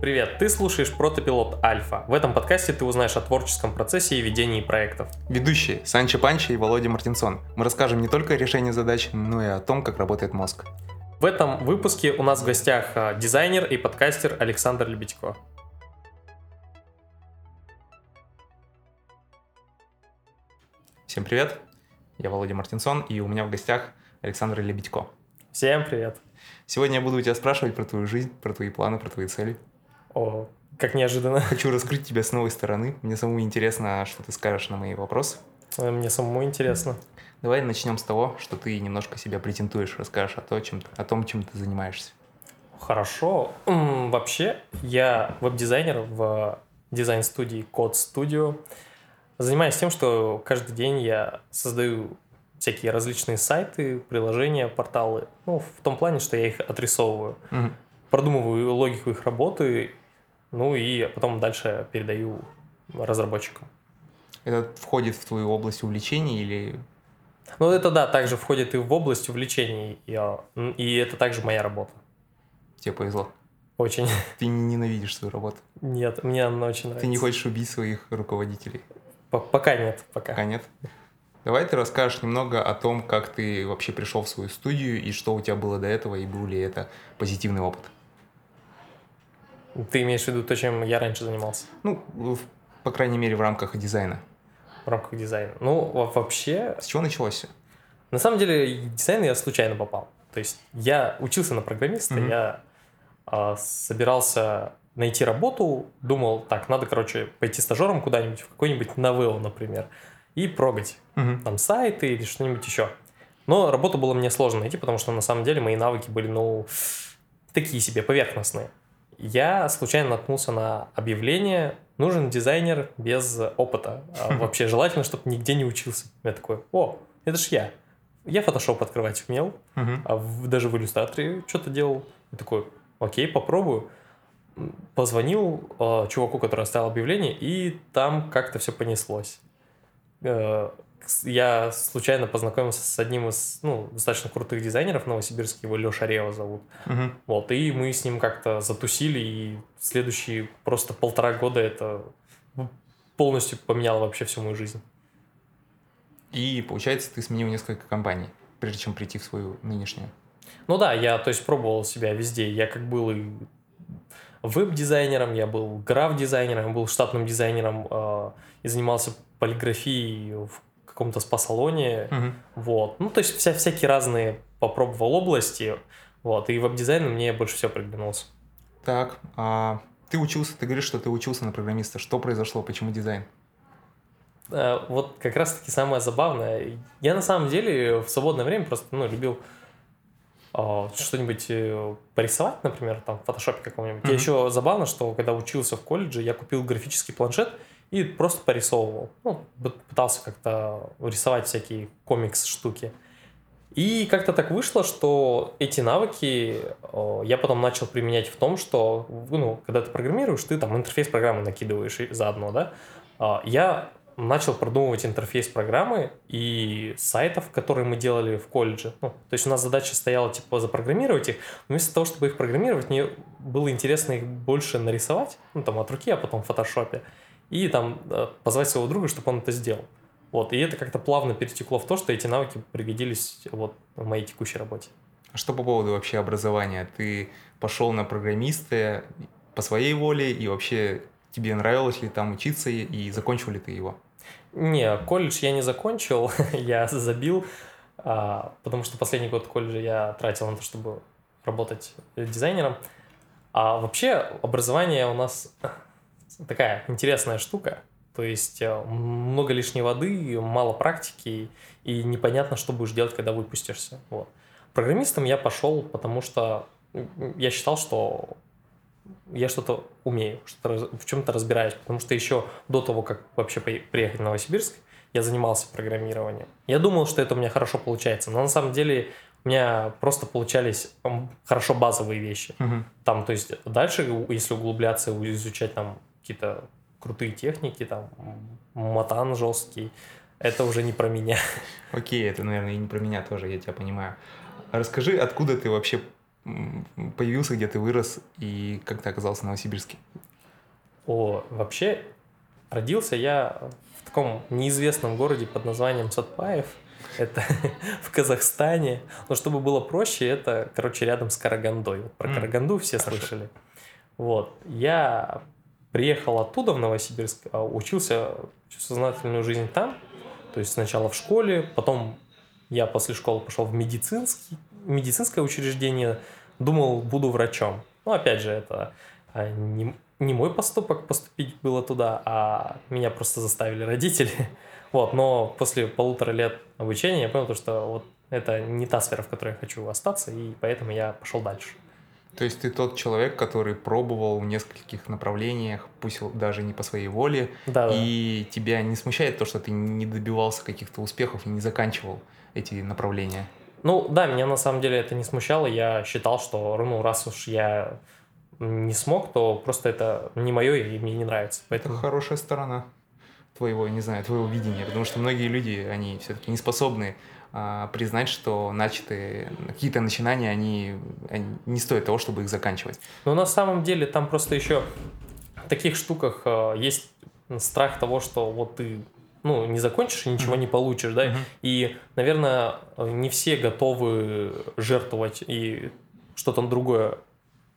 Привет, ты слушаешь Протопилот Альфа. В этом подкасте ты узнаешь о творческом процессе и ведении проектов. Ведущие Санчо Панча и Володя Мартинсон. Мы расскажем не только о решении задач, но и о том, как работает мозг. В этом выпуске у нас в гостях а, дизайнер и подкастер Александр Лебедько. Всем привет, я Володя Мартинсон, и у меня в гостях Александр Лебедько. Всем привет. Сегодня я буду у тебя спрашивать про твою жизнь, про твои планы, про твои цели. О, как неожиданно. Хочу раскрыть тебя с новой стороны. Мне самому интересно, что ты скажешь на мои вопросы. Э, Мне самому интересно. Давай начнем с того, что ты немножко себя презентуешь, расскажешь о, том, чем, о том, чем ты занимаешься. Хорошо. Вообще, я веб-дизайнер в дизайн-студии Code Studio. Занимаюсь тем, что каждый день я создаю всякие различные сайты, приложения, порталы. Ну, в том плане, что я их отрисовываю. Мгм. продумываю логику их работы, ну и потом дальше передаю разработчикам. Это входит в твою область увлечений или... Ну это да, также входит и в область увлечений, и, а, и это также моя работа. Тебе повезло. Очень. Ты не ненавидишь свою работу. Нет, мне она очень нравится. Ты не хочешь убить своих руководителей. П- Пока нет, пока. Пока нет. Давай ты расскажешь немного о том, как ты вообще пришел в свою студию и что у тебя было до этого, и был ли это позитивный опыт. Ты имеешь в виду то, чем я раньше занимался Ну, в- по крайней мере, в рамках дизайна. в рамках дизайна? Ну, во- вообще, С чего началось на самом деле, дизайн я случайно попал. То есть я учился на программиста, Мгм. я а, собирался найти работу, думал, так, надо, короче, пойти стажером куда-нибудь, в какой-нибудь Novell, например, и прогать там сайты или что-нибудь еще. Но работу было мне сложно найти, потому что на самом деле мои навыки были, ну, такие себе, поверхностные. Я случайно наткнулся на объявление «Нужен дизайнер без опыта». А вообще желательно, чтобы нигде не учился. Я такой «О, это ж я». Я Photoshop открывать умел, Мгм. а в- даже в иллюстраторе что-то делал. Я такой «Окей, попробую». Позвонил э, чуваку, который оставил объявление, и там как-то все понеслось. Э, я случайно познакомился с одним из ну, достаточно крутых дизайнеров Новосибирске, его Леша Рева зовут. Мгм. Вот, и мы с ним как-то затусили, и следующие просто полтора года это полностью поменяло вообще всю мою жизнь. И, получается, ты сменил несколько компаний, прежде чем прийти в свою нынешнюю. Ну да, я, то есть, пробовал себя везде. Я как был и веб-дизайнером, я был граф-дизайнером, был штатным дизайнером э, и занимался полиграфией в каком-то спа-салоне. Мгм. Вот. Ну, то есть, вся, всякие разные попробовал области. Вот. И веб-дизайн мне больше всего приглянулся. Так, а ты учился, ты говоришь, что ты учился на программиста. Что произошло, почему дизайн? Э, Вот как раз-таки самое забавное. Я на самом деле в свободное время просто ну, любил а, что-нибудь э, порисовать, например, там в фотошопе каком-нибудь. Я Мгм. еще забавно, что когда учился в колледже, я купил графический планшет и просто порисовывал. Ну, пытался как-то рисовать всякие комикс-штуки. И как-то так вышло, что эти навыки э, я потом начал применять в том, что, ну, когда ты программируешь, ты там интерфейс программы накидываешь заодно, да. А, Я начал продумывать интерфейс программы и сайтов, которые мы делали в колледже. Ну, то есть у нас задача стояла типа запрограммировать их, но вместо того, чтобы их программировать, мне было интересно их больше нарисовать, ну там от руки, а потом в фотошопе, и там э, позвать своего друга, чтобы он это сделал. Вот, и это как-то плавно перетекло в то, что эти навыки пригодились вот в моей текущей работе. А что по поводу вообще образования? Ты пошел на программиста по своей воле, и вообще тебе нравилось ли там учиться, и- и закончил ли ты его? Не, колледж я не закончил, я забил, а, потому что последний год колледжа я тратил на то, чтобы работать дизайнером. А вообще образование у нас такая интересная штука. То есть э, много лишней воды, мало практики, и непонятно, что будешь делать, когда выпустишься. Вот. Программистом я пошел, потому что я считал, что я что-то умею, что в чем-то разбираюсь, потому что еще до того, как вообще при- приехать в Новосибирск, я занимался программированием. Я думал, что это у меня хорошо получается, но на самом деле у меня просто получались хорошо базовые вещи. Там, то есть дальше, если углубляться, у- изучать там какие-то крутые техники, там матан жесткий, это уже не про меня. Окей, это, наверное, и не про меня тоже, я тебя понимаю. Расскажи, откуда ты вообще появился, где ты вырос и как ты оказался в Новосибирске? О, вообще родился я в таком неизвестном городе под названием Сатпаев. Это в Казахстане. Но чтобы было проще, это, короче, рядом с Карагандой. Вот про Караганду все Хорошо. слышали. Вот. Я приехал оттуда, в Новосибирск, а учился всю сознательную жизнь там. То есть сначала в школе, потом я после школы пошел в медицинский, медицинское учреждение, думал, буду врачом. Ну, опять же, это а, не, не мой поступок поступить было туда, а меня просто заставили родители. Вот, но после полутора лет обучения я понял, что вот это не та сфера, в которой я хочу остаться, и поэтому я пошел дальше. То есть ты тот человек, который пробовал в нескольких направлениях, пусть даже не по своей воле, да, и да. тебя не смущает то, что ты не добивался каких-то успехов и не заканчивал эти направления? Ну да, меня на самом деле это не смущало. Я считал, что ну раз уж я не смог, то просто это не мое и мне не нравится. Поэтому... Это хорошая сторона твоего, не знаю, твоего видения, потому что многие люди, они все-таки не способны признать, что начатые какие-то начинания, они, они не стоят того, чтобы их заканчивать. Но на самом деле там просто еще в таких штуках а, есть страх того, что вот ты ну, не закончишь и ничего mm-hmm. не получишь, да, mm-hmm. и, наверное, не все готовы жертвовать и что-то другое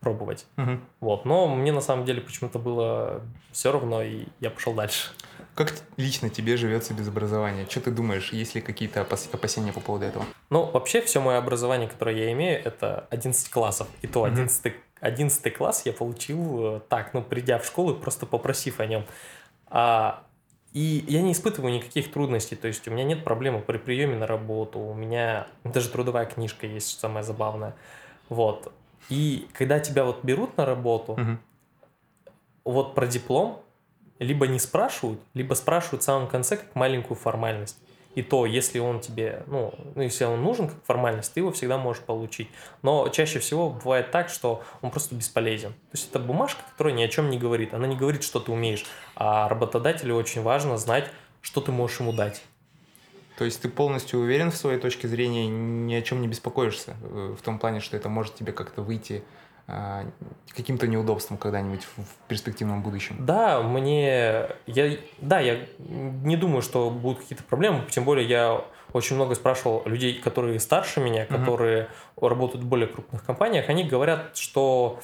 пробовать. Mm-hmm. Вот, но мне на самом деле почему-то было все равно, и я пошел дальше. Как лично тебе живется без образования? Что ты думаешь, есть ли какие-то опасения по поводу этого? Ну, вообще, все мое образование, которое я имею, это 11 классов. И то 11, mm-hmm. 11 класс я получил э, так, ну, придя в школу, просто попросив о нем. А, и я не испытываю никаких трудностей, то есть у меня нет проблемы при приеме на работу, у меня даже трудовая книжка есть, что самое забавное. Вот. И когда тебя вот берут на работу, угу. вот про диплом либо не спрашивают, либо спрашивают в самом конце как маленькую формальность. И то, если он тебе, ну, ну, если он нужен как формальность, ты его всегда можешь получить. Но чаще всего бывает так, что он просто бесполезен. То есть это бумажка, которая ни о чем не говорит. Она не говорит, что ты умеешь. А работодателю очень важно знать, что ты можешь ему дать. То есть ты полностью уверен в своей точке зрения, ни о чем не беспокоишься, э, в том плане, что это может тебе как-то выйти а, каким-то неудобством когда-нибудь в перспективном будущем? Да, мне... Я, да, я не думаю, что будут какие-то проблемы, тем более я очень много спрашивал людей, которые старше меня, которые работают в более крупных компаниях, они говорят, что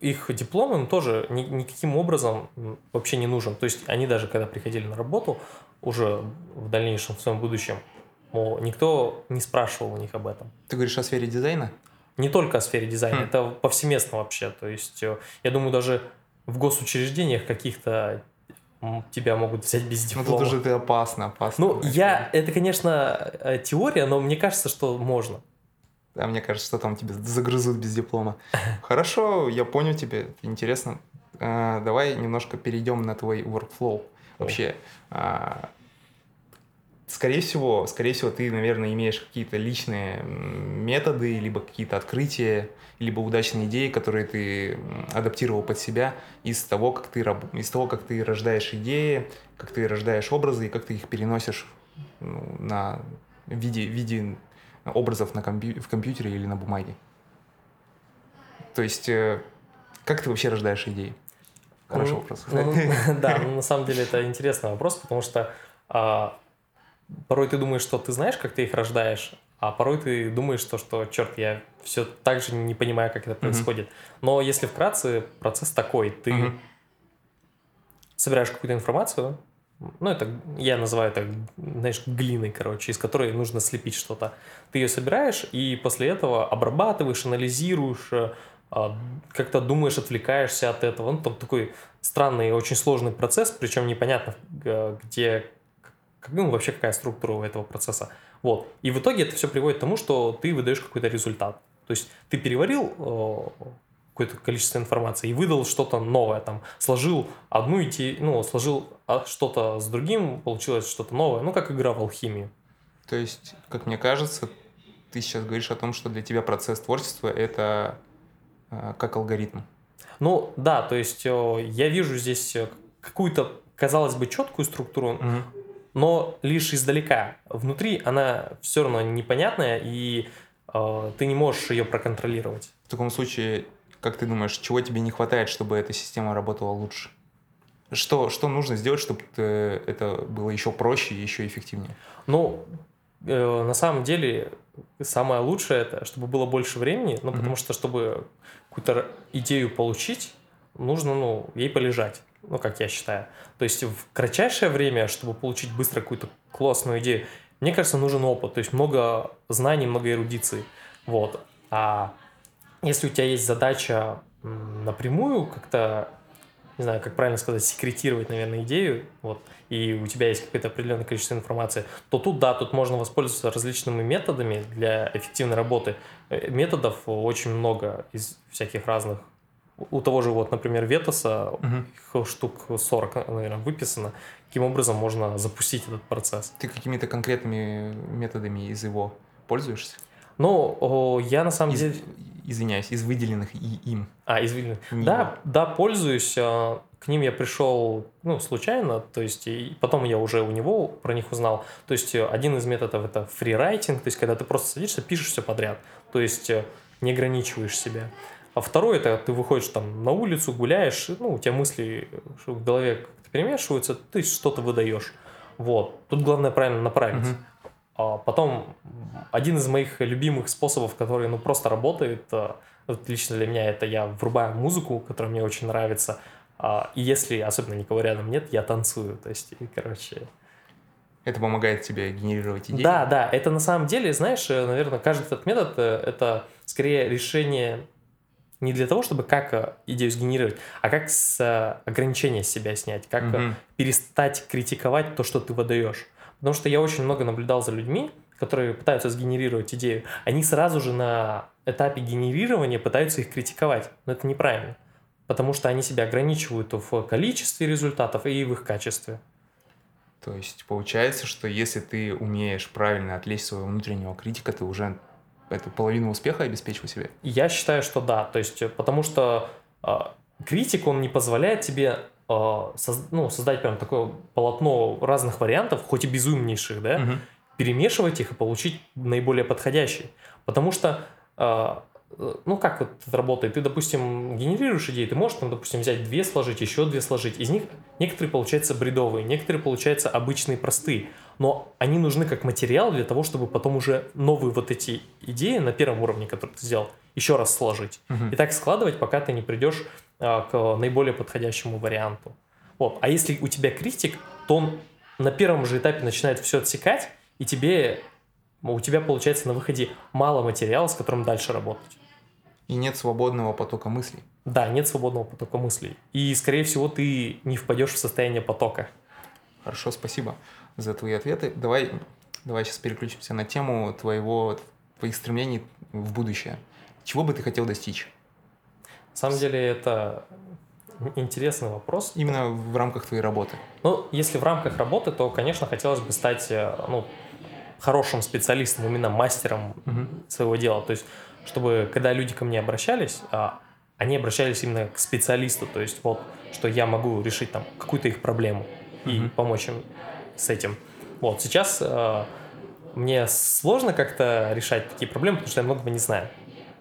их диплом им тоже ни, никаким образом вообще не нужен. То есть они даже когда приходили на работу, уже в дальнейшем, в своем будущем, никто не спрашивал у них об этом. Ты говоришь о сфере дизайна? Не только о сфере дизайна, хм. это повсеместно вообще. То есть, э, я думаю, даже в госучреждениях каких-то тебя могут взять без диплома. Ну тут уже ты опасно, опасно. Ну, я, это, конечно, э, теория, но мне кажется, что можно. Да, мне кажется, что там тебя загрызут без диплома. Хорошо, я понял тебя, интересно. А, давай немножко перейдем на твой workflow. Вообще, а, скорее всего, скорее всего, ты, наверное, имеешь какие-то личные методы, либо какие-то открытия, либо удачные идеи, которые ты адаптировал под себя из того, как ты, из того, как ты рождаешь идеи, как ты рождаешь образы и как ты их переносишь ну, на в виде, в виде образов на компью в компьютере или на бумаге. То есть, э, как ты вообще рождаешь идеи? Хороший ну, вопрос. Ну, да, ну, на самом деле это интересный вопрос, потому что а, порой ты думаешь, что ты знаешь, как ты их рождаешь, а порой ты думаешь, что, что черт, я все так же не понимаю, как это происходит. Mm-hmm. Но если вкратце, процесс такой. Ты mm-hmm. собираешь какую-то информацию, ну, это я называю это, знаешь, глиной, короче, из которой нужно слепить что-то. Ты ее собираешь, и после этого обрабатываешь, анализируешь, а, как-то думаешь, отвлекаешься от этого. Ну, там такой странный и очень сложный процесс, причем непонятно, где ну, вообще какая структура у этого процесса. Вот. И в итоге это все приводит к тому, что ты выдаешь какой-то результат. То есть ты переварил э, какое-то количество информации и выдал что-то новое, там, сложил одну идею, ну, сложил а, что-то с другим, получилось что-то новое, ну, как игра в алхимию. То есть, как мне кажется, ты сейчас говоришь о том, что для тебя процесс творчества – это как алгоритм. Ну, да, то есть э, я вижу здесь э, какую-то, казалось бы, четкую структуру, угу но лишь издалека. Внутри она все равно непонятная, и э, ты не можешь ее проконтролировать. В таком случае, как ты думаешь, чего тебе не хватает, чтобы эта система работала лучше? Что, что нужно сделать, чтобы это было еще проще и еще эффективнее? Ну, э, на самом деле, самое лучшее это, чтобы было больше времени, ну, mm-hmm. потому что, чтобы какую-то идею получить, нужно, ну, ей полежать, ну, как я считаю. То есть в кратчайшее время, чтобы получить быстро какую-то классную идею, мне кажется, нужен опыт, то есть много знаний, много эрудиции, вот. А если у тебя есть задача напрямую как-то не знаю, как правильно сказать, секретировать, наверное, идею, вот, и у тебя есть какое-то определенное количество информации, то тут, да, тут можно воспользоваться различными методами для эффективной работы. Э, методов очень много из всяких разных. У того же, вот, например, Ветоса угу. штук 40, наверное, выписано, каким образом можно запустить этот процесс. Ты какими-то конкретными методами из его пользуешься? Ну, я на самом из, деле... Извиняюсь, из выделенных и им. А, из выделенных. Не да, да, пользуюсь. А, к ним я пришел, ну, случайно, то есть, и потом я уже у него про них узнал. То есть, один из методов это фрирайтинг, то есть, когда ты просто садишься, пишешь все подряд. То есть, не ограничиваешь себя. А второй это ты выходишь там на улицу, гуляешь, ну, у тебя мысли в голове как-то перемешиваются, ты что-то выдаешь. Вот. Тут главное правильно направить. Угу. А потом один из моих любимых способов, который ну просто работает, э, вот лично для меня это я врубаю музыку, которая мне очень нравится, а, и если особенно никого рядом нет, я танцую, то есть, и, короче... Это помогает тебе генерировать идеи? Да, да, это на самом деле, знаешь, э, наверное, каждый этот метод э, это скорее решение не для того, чтобы как идею сгенерировать, а как с ограничения себя снять, как угу. перестать критиковать то, что ты выдаешь. Потому что я очень много наблюдал за людьми, которые пытаются сгенерировать идею. Они сразу же на этапе генерирования пытаются их критиковать. Но это неправильно. Потому что они себя ограничивают в количестве результатов и в их качестве. То есть получается, что если ты умеешь правильно отвлечь своего внутреннего критика, ты уже эту половину успеха обеспечил себе? Я считаю, что да. То есть, потому что э, критик, он не позволяет тебе а, ну, создать прям такое полотно разных вариантов, хоть и безумнейших, да, угу. перемешивать их и получить наиболее подходящий. Потому что а, ну, как вот это работает? Ты, допустим, генерируешь идеи, ты можешь, там, допустим, взять две сложить, еще две сложить. Из них некоторые получаются бредовые, некоторые получаются обычные, простые. Но они нужны как материал для того, чтобы потом уже новые вот эти идеи на первом уровне, которые ты сделал, еще раз сложить. Угу. И так складывать, пока ты не придешь а, к наиболее подходящему варианту. Вот. А если у тебя критик, то он на первом же этапе начинает все отсекать, и тебе у тебя получается на выходе мало материала, с которым дальше работать. И нет свободного потока мыслей. Да, нет свободного потока мыслей. И, скорее всего, ты не впадешь в состояние потока. Хорошо, спасибо за твои ответы. Давай, давай сейчас переключимся на тему твоего, твоих стремлений в будущее. Чего бы ты хотел достичь? На самом деле это интересный вопрос. Именно в рамках твоей работы? Ну, если в рамках работы, то, конечно, хотелось бы стать э, ну, хорошим специалистом, именно мастером угу. своего дела. То есть чтобы когда люди ко мне обращались, а, они обращались именно к специалисту, то есть вот, что я могу решить там какую-то их проблему и mm-hmm. помочь им с этим. Вот, сейчас э, мне сложно как-то решать такие проблемы, потому что я многого не знаю.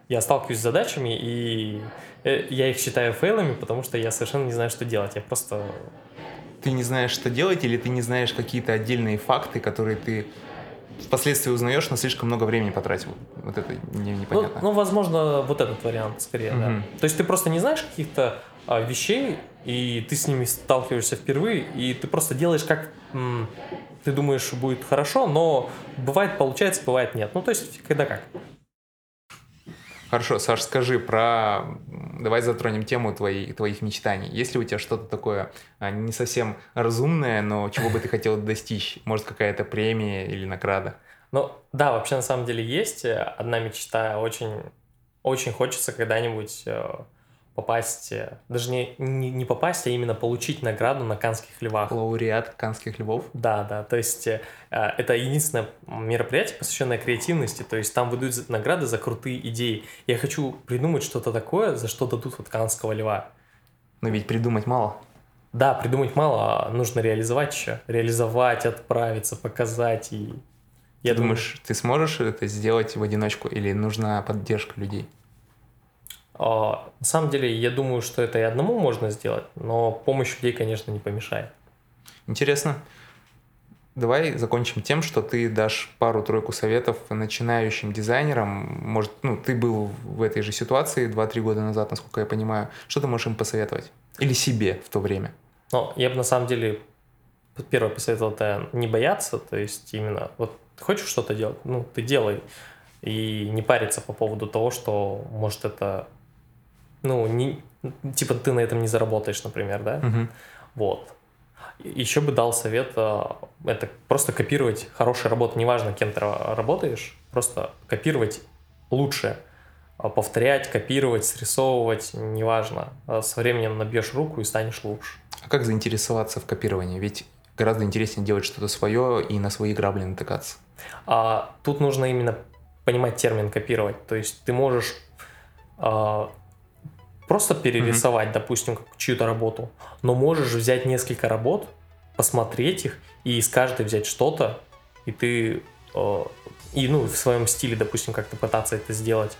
Я сталкиваюсь с задачами, и э, я их считаю фейлами, потому что я совершенно не знаю, что делать. Я просто... Ты не знаешь, что делать, или ты не знаешь какие-то отдельные факты, которые ты впоследствии узнаешь, но слишком много времени потратил. Вот это не, непонятно. Ну, ну, возможно, вот этот вариант скорее, угу. да. То есть ты просто не знаешь каких-то вещей, и ты с ними сталкиваешься впервые, и ты просто делаешь как ты думаешь будет хорошо, но бывает получается, бывает нет. Ну, то есть, когда как. Хорошо, Саш, скажи про... Давай затронем тему твоей, твоих мечтаний. Есть ли у тебя что-то такое а, не совсем разумное, но чего бы ты хотел достичь? Может, какая-то премия или награда? Ну, да, вообще на самом деле есть одна мечта. Очень, очень хочется когда-нибудь э, попасть, э, даже не, не, не попасть, а именно получить награду на Канских львах. Лауреат Канских львов? Да, да, то есть э, это единственное мероприятие, посвященное креативности, то есть там выдают награды за крутые идеи. Я хочу придумать что-то такое, за что дадут от Канского льва. Но ведь придумать мало. Да, придумать мало, а нужно реализовать еще. Реализовать, отправиться, показать и Я ты думаешь, ты сможешь это сделать в одиночку или нужна поддержка людей? А, на самом деле, я думаю, что это и одному можно сделать, но помощь людей, конечно, не помешает. Интересно. Давай закончим тем, что ты дашь пару-тройку советов начинающим дизайнерам. Может, ну, ты был в этой же ситуации 2-3 года назад, насколько я понимаю. Что ты можешь им посоветовать? Или себе в то время? Ну, я бы на самом деле первое посоветовал это не бояться, то есть именно вот ты хочешь что-то делать, ну, ты делай. И не париться по поводу того, что может это, ну, не, типа ты на этом не заработаешь, например, да? Угу. Вот. Еще бы дал совет, а, это просто копировать хорошие работы, неважно, кем ты работаешь, просто копировать лучше, а, повторять, копировать, срисовывать, неважно. А со временем набьешь руку и станешь лучше. А как заинтересоваться в копировании? Ведь гораздо интереснее делать что-то свое и на свои грабли натыкаться. А, тут нужно именно понимать термин копировать. То есть ты можешь а, просто перерисовать, mm-hmm. допустим, чью-то работу, но можешь взять несколько работ, посмотреть их и из каждой взять что-то, и ты э, и ну в своем стиле, допустим, как-то пытаться это сделать.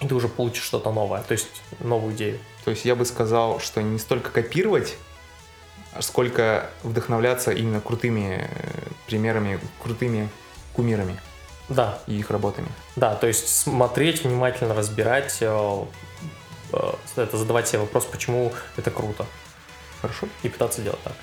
И ты уже получишь что-то новое, то есть новую идею. То есть я бы сказал, что не столько копировать, сколько вдохновляться именно крутыми э, примерами, крутыми кумирами. Да. И их работами. Да, то есть смотреть, внимательно разбирать, э, э, это задавать себе вопрос, почему это круто. Хорошо. И пытаться делать так.